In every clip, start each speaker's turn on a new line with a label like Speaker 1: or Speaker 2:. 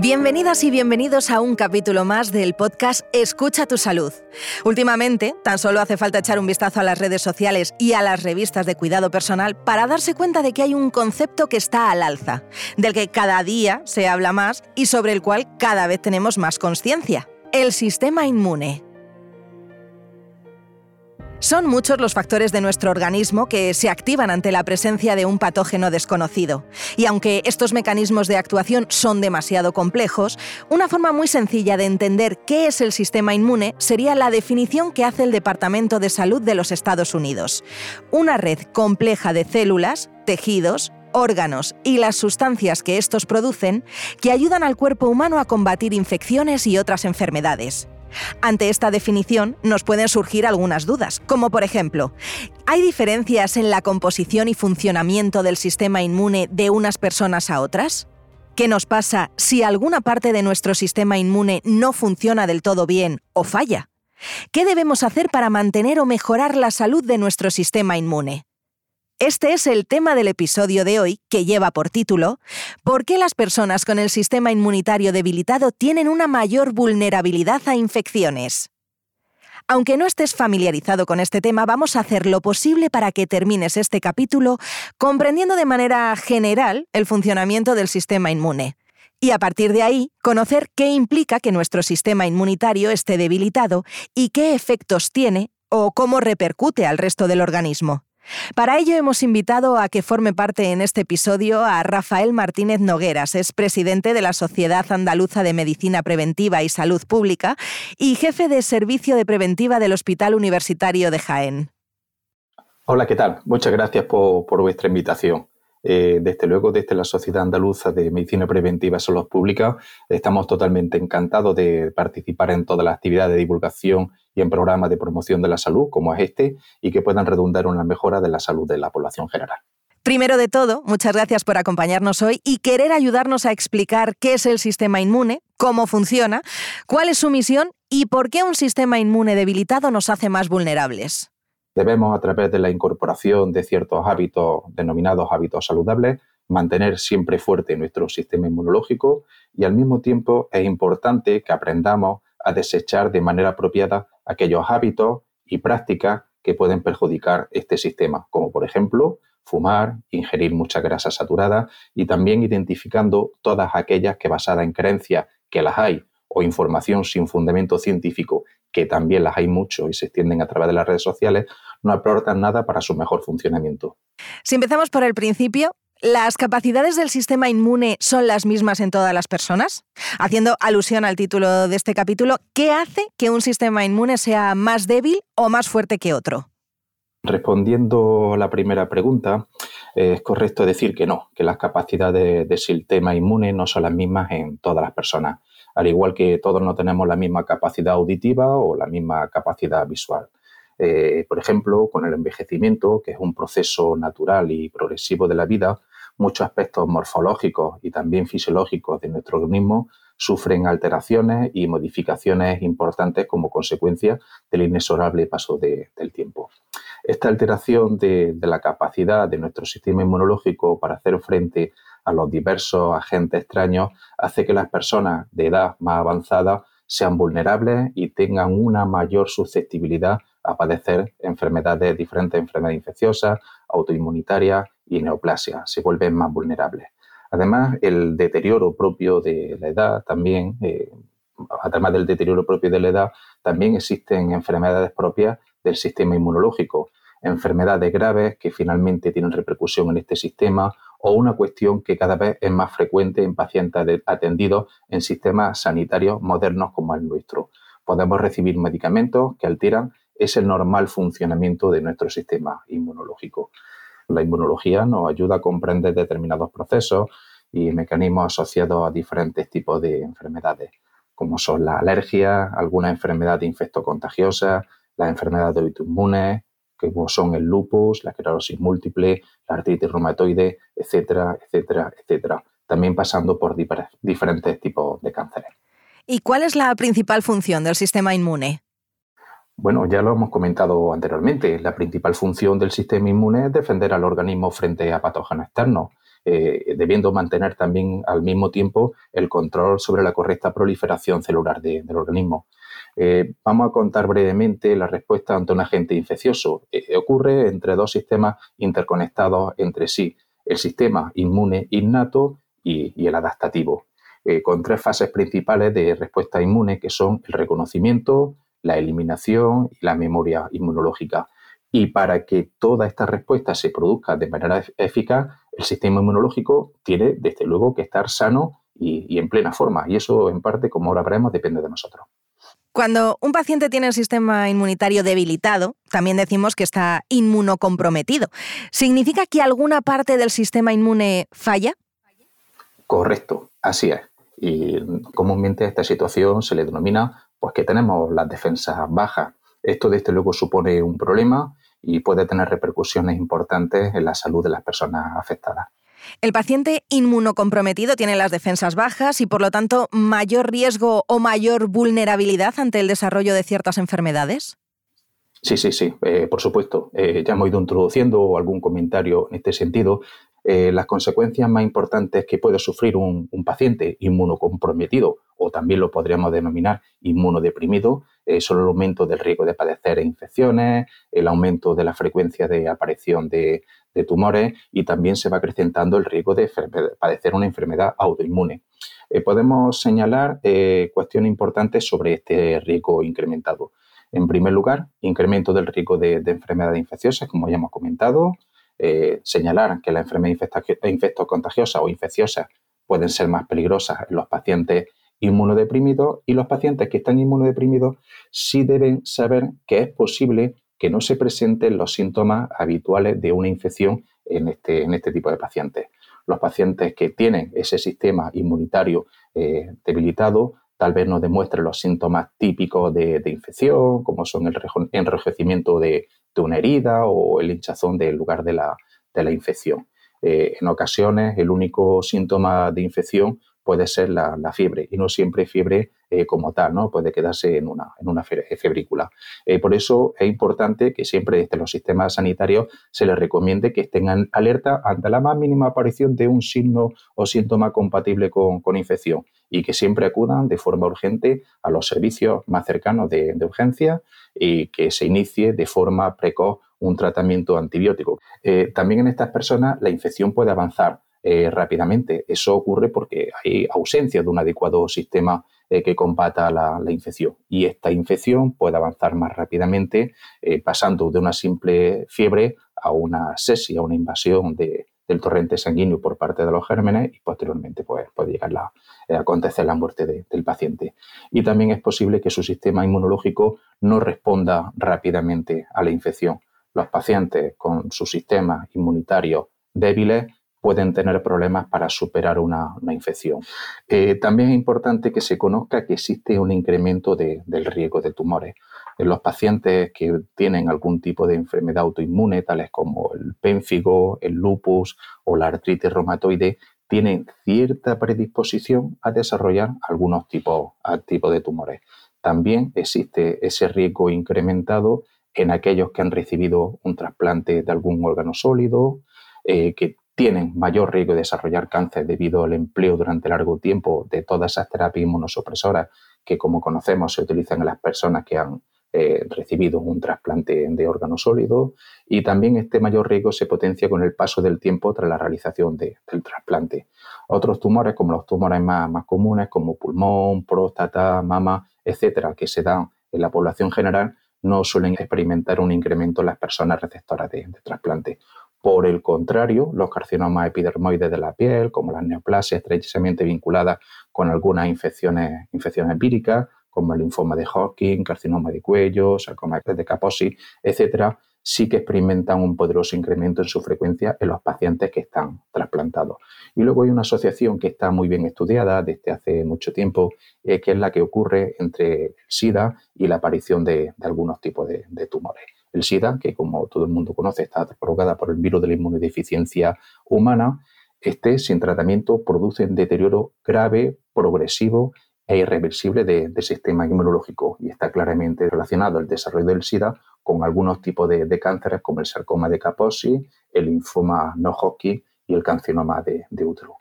Speaker 1: Bienvenidas y bienvenidos a un capítulo más del podcast Escucha tu salud. Últimamente, tan solo hace falta echar un vistazo a las redes sociales y a las revistas de cuidado personal para darse cuenta de que hay un concepto que está al alza, del que cada día se habla más y sobre el cual cada vez tenemos más conciencia, el sistema inmune. Son muchos los factores de nuestro organismo que se activan ante la presencia de un patógeno desconocido. Y aunque estos mecanismos de actuación son demasiado complejos, una forma muy sencilla de entender qué es el sistema inmune sería la definición que hace el Departamento de Salud de los Estados Unidos. Una red compleja de células, tejidos, órganos y las sustancias que estos producen que ayudan al cuerpo humano a combatir infecciones y otras enfermedades. Ante esta definición nos pueden surgir algunas dudas, como por ejemplo, ¿hay diferencias en la composición y funcionamiento del sistema inmune de unas personas a otras? ¿Qué nos pasa si alguna parte de nuestro sistema inmune no funciona del todo bien o falla? ¿Qué debemos hacer para mantener o mejorar la salud de nuestro sistema inmune? Este es el tema del episodio de hoy, que lleva por título ¿Por qué las personas con el sistema inmunitario debilitado tienen una mayor vulnerabilidad a infecciones? Aunque no estés familiarizado con este tema, vamos a hacer lo posible para que termines este capítulo comprendiendo de manera general el funcionamiento del sistema inmune. Y a partir de ahí, conocer qué implica que nuestro sistema inmunitario esté debilitado y qué efectos tiene o cómo repercute al resto del organismo. Para ello hemos invitado a que forme parte en este episodio a Rafael Martínez Nogueras, es presidente de la Sociedad Andaluza de Medicina Preventiva y Salud Pública y jefe de Servicio de Preventiva del Hospital Universitario de Jaén.
Speaker 2: Hola, ¿qué tal? Muchas gracias por, vuestra invitación. Eh, desde luego, desde la Sociedad Andaluza de Medicina Preventiva y Salud Pública, estamos totalmente encantados de participar en todas las actividades de divulgación y en programas de promoción de la salud, como es este, y que puedan redundar en la mejora de la salud de la población general.
Speaker 1: Primero de todo, muchas gracias por acompañarnos hoy y querer ayudarnos a explicar qué es el sistema inmune, cómo funciona, cuál es su misión y por qué un sistema inmune debilitado nos hace más vulnerables.
Speaker 2: Debemos, a través de la incorporación de ciertos hábitos denominados hábitos saludables, mantener siempre fuerte nuestro sistema inmunológico y al mismo tiempo es importante que aprendamos a desechar de manera apropiada aquellos hábitos y prácticas que pueden perjudicar este sistema, como por ejemplo fumar, ingerir mucha grasa saturada y también identificando todas aquellas que basadas en creencias que las hay o información sin fundamento científico que también las hay mucho y se extienden a través de las redes sociales, no aportan nada para su mejor funcionamiento.
Speaker 1: Si empezamos por el principio, ¿Las capacidades del sistema inmune son las mismas en todas las personas? Haciendo alusión al título de este capítulo, ¿qué hace que un sistema inmune sea más débil o más fuerte que otro?
Speaker 2: Respondiendo a la primera pregunta, es correcto decir que no, que las capacidades del sistema inmune no son las mismas en todas las personas, al igual que todos no tenemos la misma capacidad auditiva o la misma capacidad visual. Eh, por ejemplo, con el envejecimiento, que es un proceso natural y progresivo de la vida, muchos aspectos morfológicos y también fisiológicos de nuestro organismo sufren alteraciones y modificaciones importantes como consecuencia del inexorable paso del tiempo. Esta alteración de, la capacidad de nuestro sistema inmunológico para hacer frente a los diversos agentes extraños hace que las personas de edad más avanzada sean vulnerables y tengan una mayor susceptibilidad a padecer enfermedades diferentes, enfermedades infecciosas, autoinmunitarias y neoplasia, se vuelven más vulnerables. Además, el deterioro propio de la edad también, eh, además del deterioro propio de la edad, también existen enfermedades propias del sistema inmunológico, enfermedades graves que finalmente tienen repercusión en este sistema o una cuestión que cada vez es más frecuente en pacientes atendidos en sistemas sanitarios modernos como el nuestro. Podemos recibir medicamentos que alteran ese normal funcionamiento de nuestro sistema inmunológico. La inmunología nos ayuda a comprender determinados procesos y mecanismos asociados a diferentes tipos de enfermedades, como son la alergia, alguna enfermedad infectocontagiosa, las enfermedades autoinmunes, como son el lupus, la esclerosis múltiple, la artritis reumatoide, etcétera, etcétera, etcétera. También pasando por diferentes tipos de cánceres.
Speaker 1: ¿Y cuál es la principal función del sistema inmune?
Speaker 2: Bueno, ya lo hemos comentado anteriormente. La principal función del sistema inmune es defender al organismo frente a patógenos externos. eh, debiendo mantener también al mismo tiempo el control sobre la correcta proliferación celular del organismo. Eh, vamos a contar brevemente la respuesta ante un agente infeccioso. ocurre entre dos sistemas interconectados entre sí, el sistema inmune innato y, el adaptativo, con tres fases principales de respuesta inmune que son el reconocimiento, la eliminación y la memoria inmunológica. Y para que toda esta respuesta se produzca de manera eficaz, el sistema inmunológico tiene, desde luego, que estar sano y, en plena forma. Y eso, en parte, como ahora veremos, depende de nosotros.
Speaker 1: Cuando un paciente tiene el sistema inmunitario debilitado, también decimos que está inmunocomprometido. ¿Significa que alguna parte del sistema inmune falla?
Speaker 2: Correcto, así es. Y comúnmente a esta situación se le denomina pues que tenemos las defensas bajas. Esto desde luego supone un problema y puede tener repercusiones importantes en la salud de las personas afectadas.
Speaker 1: El paciente inmunocomprometido tiene las defensas bajas y por lo tanto mayor riesgo o mayor vulnerabilidad ante el desarrollo de ciertas enfermedades.
Speaker 2: Sí, sí, sí, eh, por supuesto. Eh, ya hemos ido introduciendo algún comentario en este sentido. Eh, las consecuencias más importantes que puede sufrir un, paciente inmunocomprometido, o también lo podríamos denominar inmunodeprimido, son el aumento del riesgo de padecer infecciones, el aumento de la frecuencia de aparición de, tumores y también se va acrecentando el riesgo de padecer una enfermedad autoinmune. podemos señalar cuestiones importantes sobre este riesgo incrementado. En primer lugar, incremento del riesgo de, enfermedades infecciosas, como ya hemos comentado. Eh, señalar que las enfermedades infectocontagiosas o infecciosas pueden ser más peligrosas en los pacientes inmunodeprimidos y los pacientes que están inmunodeprimidos sí deben saber que es posible que no se presenten los síntomas habituales de una infección en este, en este tipo de pacientes. Los pacientes que tienen ese sistema inmunitario eh, debilitado tal vez nos demuestre los síntomas típicos de, infección, como son el enrojecimiento de, una herida o el hinchazón del lugar de la, infección. Eh, en ocasiones, el único síntoma de infección puede ser la, fiebre y no siempre fiebre eh, como tal, ¿no? Puede quedarse en una, en una febrícula. Eh, por eso es importante que siempre desde los sistemas sanitarios se les recomiende que estén alerta ante la más mínima aparición de un signo o síntoma compatible con, infección y que siempre acudan de forma urgente a los servicios más cercanos de, urgencia y que se inicie de forma precoz un tratamiento antibiótico. Eh, también en estas personas la infección puede avanzar rápidamente. Eso ocurre porque hay ausencia de un adecuado sistema eh, que combata la, infección. Y esta infección puede avanzar más rápidamente eh, pasando de una simple fiebre a una sesia, a una invasión del torrente sanguíneo por parte de los gérmenes y posteriormente pues, puede llegar a acontecer la muerte del paciente. Y también es posible que su sistema inmunológico no responda rápidamente a la infección. Los pacientes con su sistema inmunitario débiles pueden tener problemas para superar una, infección. Eh, también es importante que se conozca que existe un incremento del riesgo de tumores. En los pacientes que tienen algún tipo de enfermedad autoinmune, tales como el pénfigo, el lupus o la artritis reumatoide, tienen cierta predisposición a desarrollar algunos tipos, tipos de tumores. También existe ese riesgo incrementado en aquellos que han recibido un trasplante de algún órgano sólido, eh, que tienen mayor riesgo de desarrollar cáncer debido al empleo durante largo tiempo de todas esas terapias inmunosupresoras que, como conocemos, se utilizan en las personas que han eh, recibido un trasplante de órgano sólido y también este mayor riesgo se potencia con el paso del tiempo tras la realización del trasplante. Otros tumores, como los tumores más, comunes, como pulmón, próstata, mama, etcétera, que se dan en la población general, no suelen experimentar un incremento en las personas receptoras de trasplante. Por el contrario, los carcinomas epidermoides de la piel, como las neoplasias estrechamente vinculadas con algunas infecciones, infecciones empíricas, como el linfoma de Hodgkin, carcinoma de cuello, sarcoma de Kaposi, etcétera, sí que experimentan un poderoso incremento en su frecuencia en los pacientes que están trasplantados. Y luego hay una asociación que está muy bien estudiada desde hace mucho tiempo, eh, que es la que ocurre entre SIDA y la aparición de, algunos tipos de tumores. El SIDA, que como todo el mundo conoce está provocada por el virus de la inmunodeficiencia humana, este sin tratamiento produce un deterioro grave, progresivo e irreversible del sistema inmunológico y está claramente relacionado el desarrollo del SIDA con algunos tipos de, cánceres como el sarcoma de Kaposi, el linfoma no Hodgkin y el carcinoma de, útero.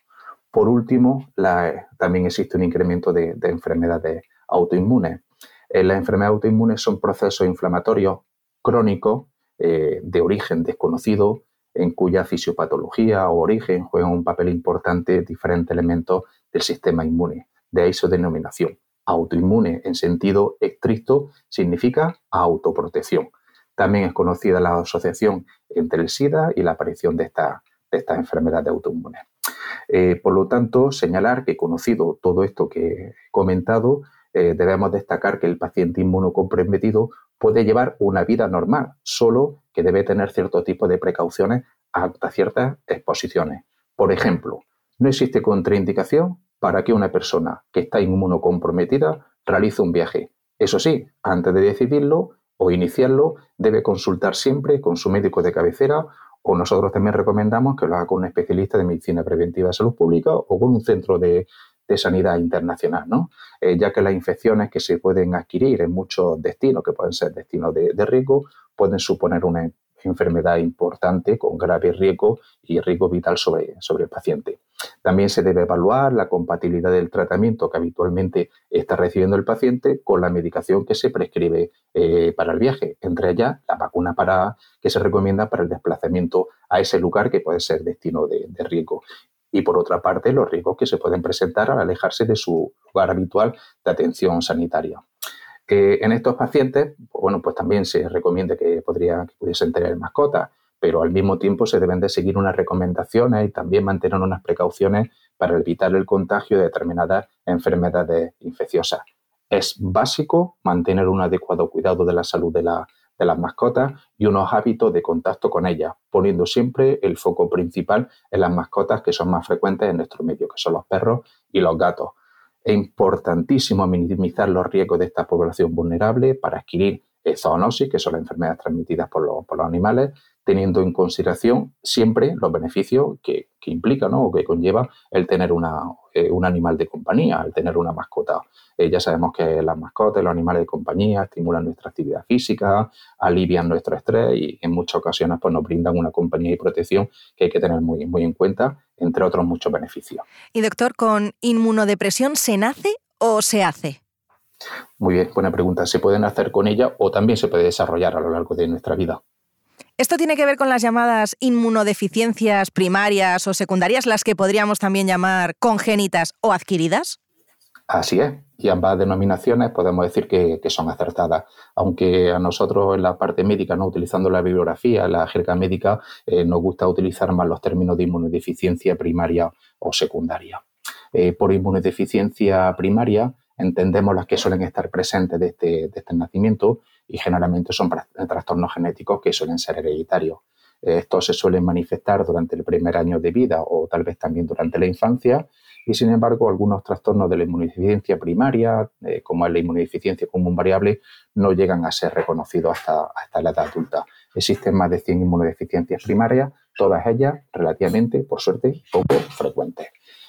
Speaker 2: Por último, también existe un incremento de, enfermedades autoinmunes. Eh, las enfermedades autoinmunes son procesos inflamatorios crónicos eh, de origen desconocido, en cuya fisiopatología o origen juegan un papel importante diferentes elementos del sistema inmune. De ahí su denominación. Autoinmune en sentido estricto significa autoprotección. También es conocida la asociación entre el SIDA y la aparición de esta, de esta enfermedad de autoinmune. Eh, por lo tanto, señalar que conocido todo esto que he comentado, eh, debemos destacar que el paciente inmunocomprometido puede llevar una vida normal, solo que debe tener cierto tipo de precauciones hasta ciertas exposiciones. Por ejemplo, no existe contraindicación para que una persona que está inmunocomprometida realice un viaje. Eso sí, antes de decidirlo o iniciarlo, debe consultar siempre con su médico de cabecera o nosotros también recomendamos que lo haga con un especialista de medicina preventiva de salud pública o con un centro de, sanidad internacional, ¿no? Eh, ya que las infecciones que se pueden adquirir en muchos destinos, que pueden ser destinos de, riesgo, pueden suponer una enfermedad importante con grave riesgo y riesgo vital sobre, sobre el paciente. También se debe evaluar la compatibilidad del tratamiento que habitualmente está recibiendo el paciente con la medicación que se prescribe eh, para el viaje, entre ellas la vacuna para, que se recomienda para el desplazamiento a ese lugar que puede ser destino de, de riesgo y por otra parte los riesgos que se pueden presentar al alejarse de su lugar habitual de atención sanitaria en estos pacientes, pues bueno, pues también se recomienda que, podría, que pudiesen tener mascotas, pero al mismo tiempo se deben de seguir unas recomendaciones y también mantener unas precauciones para evitar el contagio de determinadas enfermedades infecciosas. Es básico mantener un adecuado cuidado de la salud de, de las mascotas y unos hábitos de contacto con ellas, poniendo siempre el foco principal en las mascotas que son más frecuentes en nuestro medio, que son los perros y los gatos. Es importantísimo minimizar los riesgos de esta población vulnerable para adquirir zoonosis, que son las enfermedades transmitidas por los, animales, teniendo en consideración siempre los beneficios que, implica ¿no? o que conlleva el tener eh, un animal de compañía, el tener una mascota. Eh, ya sabemos que las mascotas, los animales de compañía estimulan nuestra actividad física, alivian nuestro estrés y en muchas ocasiones pues, nos brindan una compañía y protección que hay que tener muy, muy en cuenta, entre otros muchos beneficios.
Speaker 1: Y doctor, ¿con inmunodepresión se nace o se hace?
Speaker 2: Muy bien, buena pregunta. Se puede nacer con ella o también se puede desarrollar a lo largo de nuestra vida.
Speaker 1: ¿Esto tiene que ver con las llamadas inmunodeficiencias primarias o secundarias, las que podríamos también llamar congénitas o adquiridas?
Speaker 2: Así es, y ambas denominaciones podemos decir que, son acertadas, aunque a nosotros en la parte médica, no utilizando la bibliografía, la jerga médica, eh, nos gusta utilizar más los términos de inmunodeficiencia primaria o secundaria. Eh, por inmunodeficiencia primaria entendemos las que suelen estar presentes de este, de este nacimiento y generalmente son trastornos genéticos que suelen ser hereditarios. Estos se suelen manifestar durante el primer año de vida o tal vez también durante la infancia y sin embargo algunos trastornos de la inmunodeficiencia primaria, eh, como la inmunodeficiencia común variable, no llegan a ser reconocidos hasta, hasta la edad adulta. Existen más de 100 inmunodeficiencias primarias, todas ellas relativamente, por suerte, poco frecuentes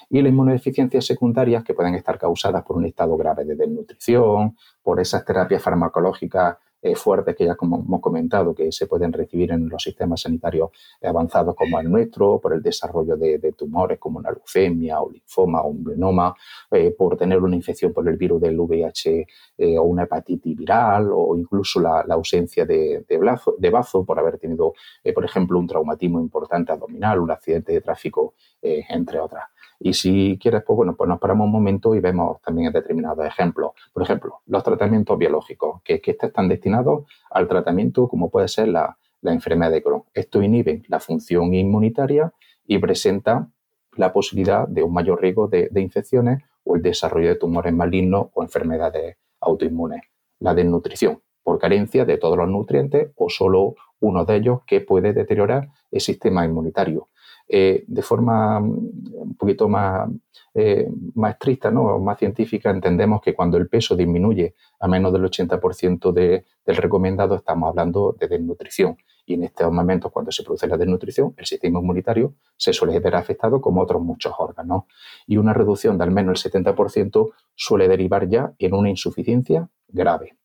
Speaker 2: y las inmunodeficiencias secundarias que pueden estar causadas por un estado grave de desnutrición, por esas terapias farmacológicas eh, fuertes que ya como hemos comentado que se pueden recibir en los sistemas sanitarios avanzados como el nuestro, por el desarrollo de, tumores como una leucemia o linfoma o un melanoma, eh, por tener una infección por el virus del VIH eh, o una hepatitis viral o incluso la, ausencia de, de, bazo por haber tenido, por ejemplo, un traumatismo importante abdominal, un accidente de tráfico, entre otras. Y si quieres, pues bueno, pues nos paramos un momento y vemos también determinados ejemplos. Por ejemplo, los tratamientos biológicos, que, que están destinados al tratamiento como puede ser la, enfermedad de Crohn. Esto inhibe la función inmunitaria y presenta la posibilidad de un mayor riesgo de, infecciones o el desarrollo de tumores malignos o enfermedades autoinmunes. La desnutrición, por carencia de todos los nutrientes o solo uno de ellos que puede deteriorar el sistema inmunitario. Eh, de forma mm, un poquito más, eh, más estricta, ¿no? más científica, entendemos que cuando el peso disminuye a menos del 80% del recomendado, estamos hablando de desnutrición. Y en estos momentos, cuando se produce la desnutrición, el sistema inmunitario se suele ver afectado como otros muchos órganos. Y una reducción de al menos el 70% suele derivar ya en una insuficiencia grave.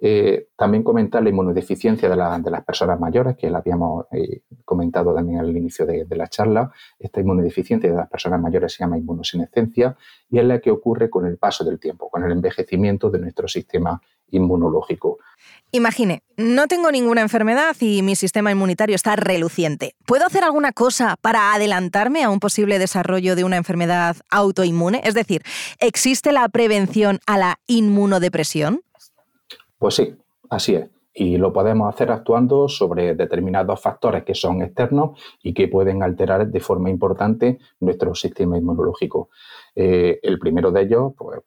Speaker 2: Eh, también comentar la inmunodeficiencia de, las personas mayores, que la habíamos eh, comentado también al inicio de, la charla. Esta inmunodeficiencia de las personas mayores se llama inmunosenescencia y es la que ocurre con el paso del tiempo, con el envejecimiento de nuestro sistema inmunológico.
Speaker 1: Imagine, no tengo ninguna enfermedad y mi sistema inmunitario está reluciente. ¿Puedo hacer alguna cosa para adelantarme a un posible desarrollo de una enfermedad autoinmune? Es decir, ¿existe la prevención a la inmunodepresión?
Speaker 2: Pues sí, así es. Y lo podemos hacer actuando sobre determinados factores que son externos y que pueden alterar de forma importante nuestro sistema inmunológico. Eh, el primero de ellos, pues,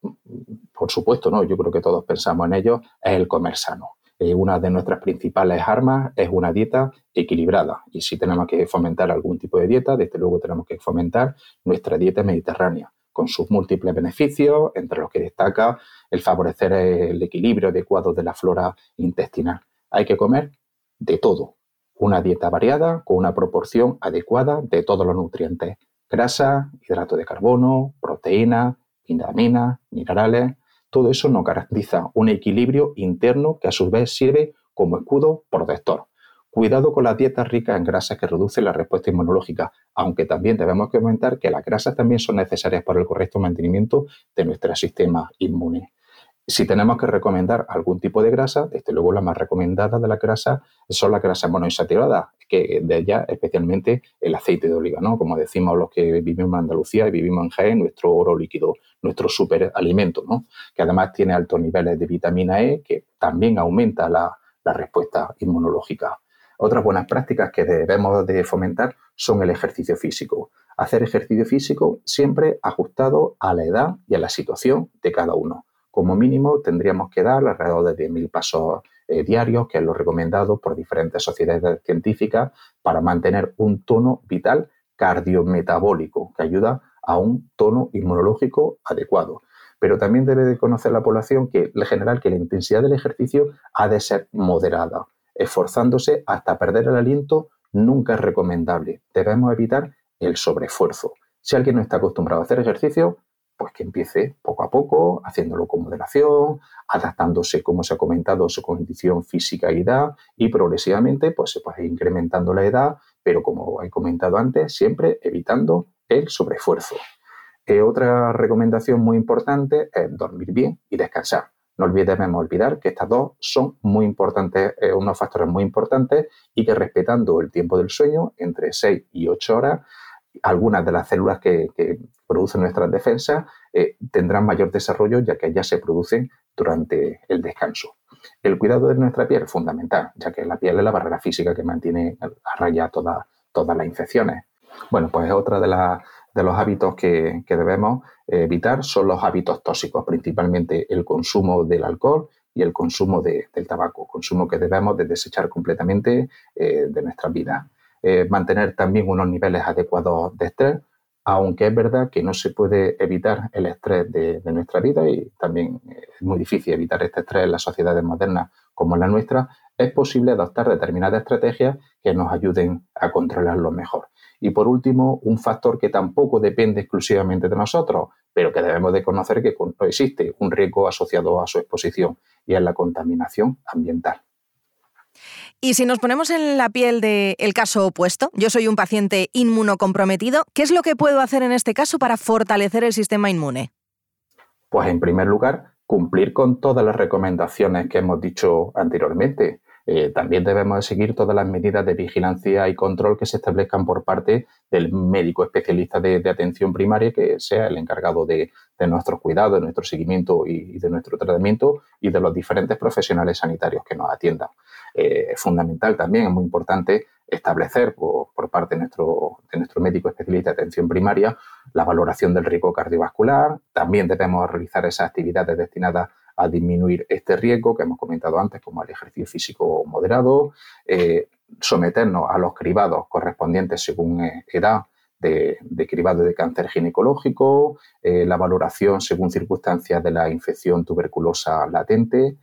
Speaker 2: por supuesto, ¿no? yo creo que todos pensamos en ello, es el comer sano. Eh, una de nuestras principales armas es una dieta equilibrada. Y si tenemos que fomentar algún tipo de dieta, desde luego tenemos que fomentar nuestra dieta mediterránea, con sus múltiples beneficios, entre los que destaca el favorecer el equilibrio adecuado de la flora intestinal. Hay que comer de todo. Una dieta variada con una proporción adecuada de todos los nutrientes. Grasa, hidrato de carbono, proteína, vitaminas, minerales. Todo eso nos garantiza un equilibrio interno que a su vez sirve como escudo protector. Cuidado con las dietas ricas en grasas que reducen la respuesta inmunológica, aunque también debemos comentar que las grasas también son necesarias para el correcto mantenimiento de nuestro sistema inmune. Si tenemos que recomendar algún tipo de grasa, desde luego la más recomendada de la grasa son las grasas monoinsaturadas, que de ellas especialmente el aceite de oliva, ¿no? Como decimos los que vivimos en Andalucía y vivimos en Jaén, nuestro oro líquido, nuestro superalimento, ¿no? Que además tiene altos niveles de vitamina E, que también aumenta la respuesta inmunológica. Otras buenas prácticas que debemos de fomentar son el ejercicio físico. Hacer ejercicio físico siempre ajustado a la edad y a la situación de cada uno como mínimo tendríamos que dar alrededor de 10.000 pasos eh, diarios, que es lo recomendado por diferentes sociedades científicas, para mantener un tono vital cardiometabólico, que ayuda a un tono inmunológico adecuado. Pero también debe de conocer la población que, en general, que la intensidad del ejercicio ha de ser moderada. Esforzándose hasta perder el aliento nunca es recomendable. Debemos evitar el sobreesfuerzo. Si alguien no está acostumbrado a hacer ejercicio, pues que empiece poco a poco, haciéndolo con moderación, adaptándose, como se ha comentado, a su condición física y edad, y progresivamente pues, se puede ir incrementando la edad, pero como he comentado antes, siempre evitando el sobreesfuerzo. Eh, otra recomendación muy importante es dormir bien y descansar. No olvidemos olvidar que estas dos son muy importantes, eh, unos factores muy importantes y que respetando el tiempo del sueño, entre 6 y 8 horas, algunas de las células que, producen nuestras defensas eh, tendrán mayor desarrollo ya que ellas se producen durante el descanso. El cuidado de nuestra piel es fundamental, ya que la piel es la barrera física que mantiene a raya todas las infecciones. Bueno, pues otra de, de los hábitos que, debemos evitar son los hábitos tóxicos, principalmente el consumo del alcohol y el consumo del tabaco, consumo que debemos de desechar completamente eh, de nuestras vidas. Eh, mantener también unos niveles adecuados de estrés, aunque es verdad que no se puede evitar el estrés de, nuestra vida y también es muy difícil evitar este estrés en las sociedades modernas como la nuestra, es posible adoptar determinadas estrategias que nos ayuden a controlarlo mejor. Y por último, un factor que tampoco depende exclusivamente de nosotros, pero que debemos de conocer que existe un riesgo asociado a su exposición y es la contaminación ambiental.
Speaker 1: Y si nos ponemos en la piel del caso opuesto, yo soy un paciente inmunocomprometido, ¿qué es lo que puedo hacer en este caso para fortalecer el sistema inmune?
Speaker 2: Pues en primer lugar, cumplir con todas las recomendaciones que hemos dicho anteriormente. Eh, también debemos seguir todas las medidas de vigilancia y control que se establezcan por parte del médico especialista de, atención primaria, que sea el encargado de, nuestros cuidados, de nuestro seguimiento y, de nuestro tratamiento y de los diferentes profesionales sanitarios que nos atiendan. Eh, es fundamental también, es muy importante establecer por, parte de nuestro, de nuestro médico especialista de atención primaria la valoración del riesgo cardiovascular. También debemos realizar esas actividades destinadas a disminuir este riesgo que hemos comentado antes, como el ejercicio físico moderado, eh, someternos a los cribados correspondientes según eh, edad de, cribado de cáncer ginecológico, eh, la valoración según circunstancias de la infección tuberculosa latente.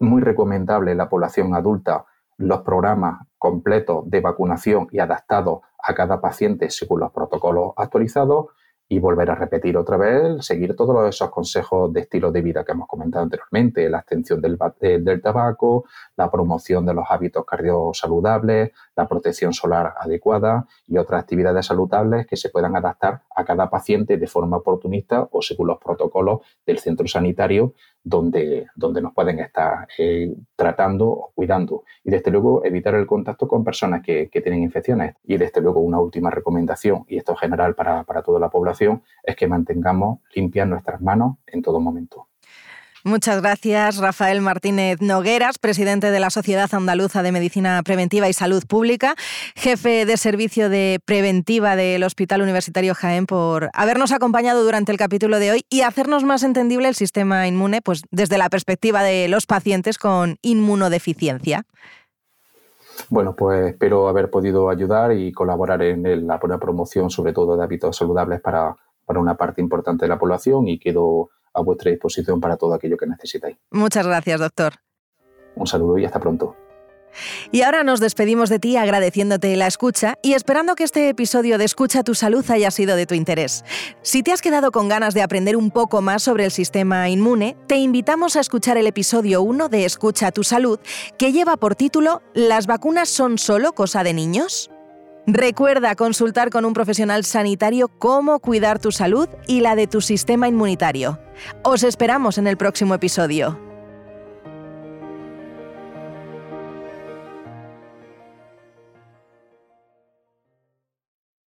Speaker 2: Muy recomendable en la población adulta los programas completos de vacunación y adaptados a cada paciente según los protocolos actualizados y volver a repetir otra vez, seguir todos esos consejos de estilo de vida que hemos comentado anteriormente, la abstención del, del tabaco, la promoción de los hábitos cardiosaludables, la protección solar adecuada y otras actividades saludables que se puedan adaptar a cada paciente de forma oportunista o según los protocolos del centro sanitario donde, donde nos pueden estar eh, tratando o cuidando. Y desde luego evitar el contacto con personas que, tienen infecciones. Y desde luego una última recomendación, y esto es general para, para toda la población, es que mantengamos limpias nuestras manos en todo momento.
Speaker 1: Muchas gracias, Rafael Martínez Nogueras, presidente de la Sociedad Andaluza de Medicina Preventiva y Salud Pública, jefe de servicio de preventiva del Hospital Universitario Jaén, por habernos acompañado durante el capítulo de hoy y hacernos más entendible el sistema inmune pues, desde la perspectiva de los pacientes con inmunodeficiencia.
Speaker 2: Bueno, pues espero haber podido ayudar y colaborar en la buena promoción, sobre todo de hábitos saludables para, para una parte importante de la población y quedo a vuestra disposición para todo aquello que necesitáis.
Speaker 1: Muchas gracias, doctor.
Speaker 2: Un saludo y hasta pronto.
Speaker 1: Y ahora nos despedimos de ti agradeciéndote la escucha y esperando que este episodio de Escucha tu salud haya sido de tu interés. Si te has quedado con ganas de aprender un poco más sobre el sistema inmune, te invitamos a escuchar el episodio 1 de Escucha tu salud, que lleva por título ¿Las vacunas son solo cosa de niños? Recuerda consultar con un profesional sanitario cómo cuidar tu salud y la de tu sistema inmunitario. Os esperamos en el próximo episodio.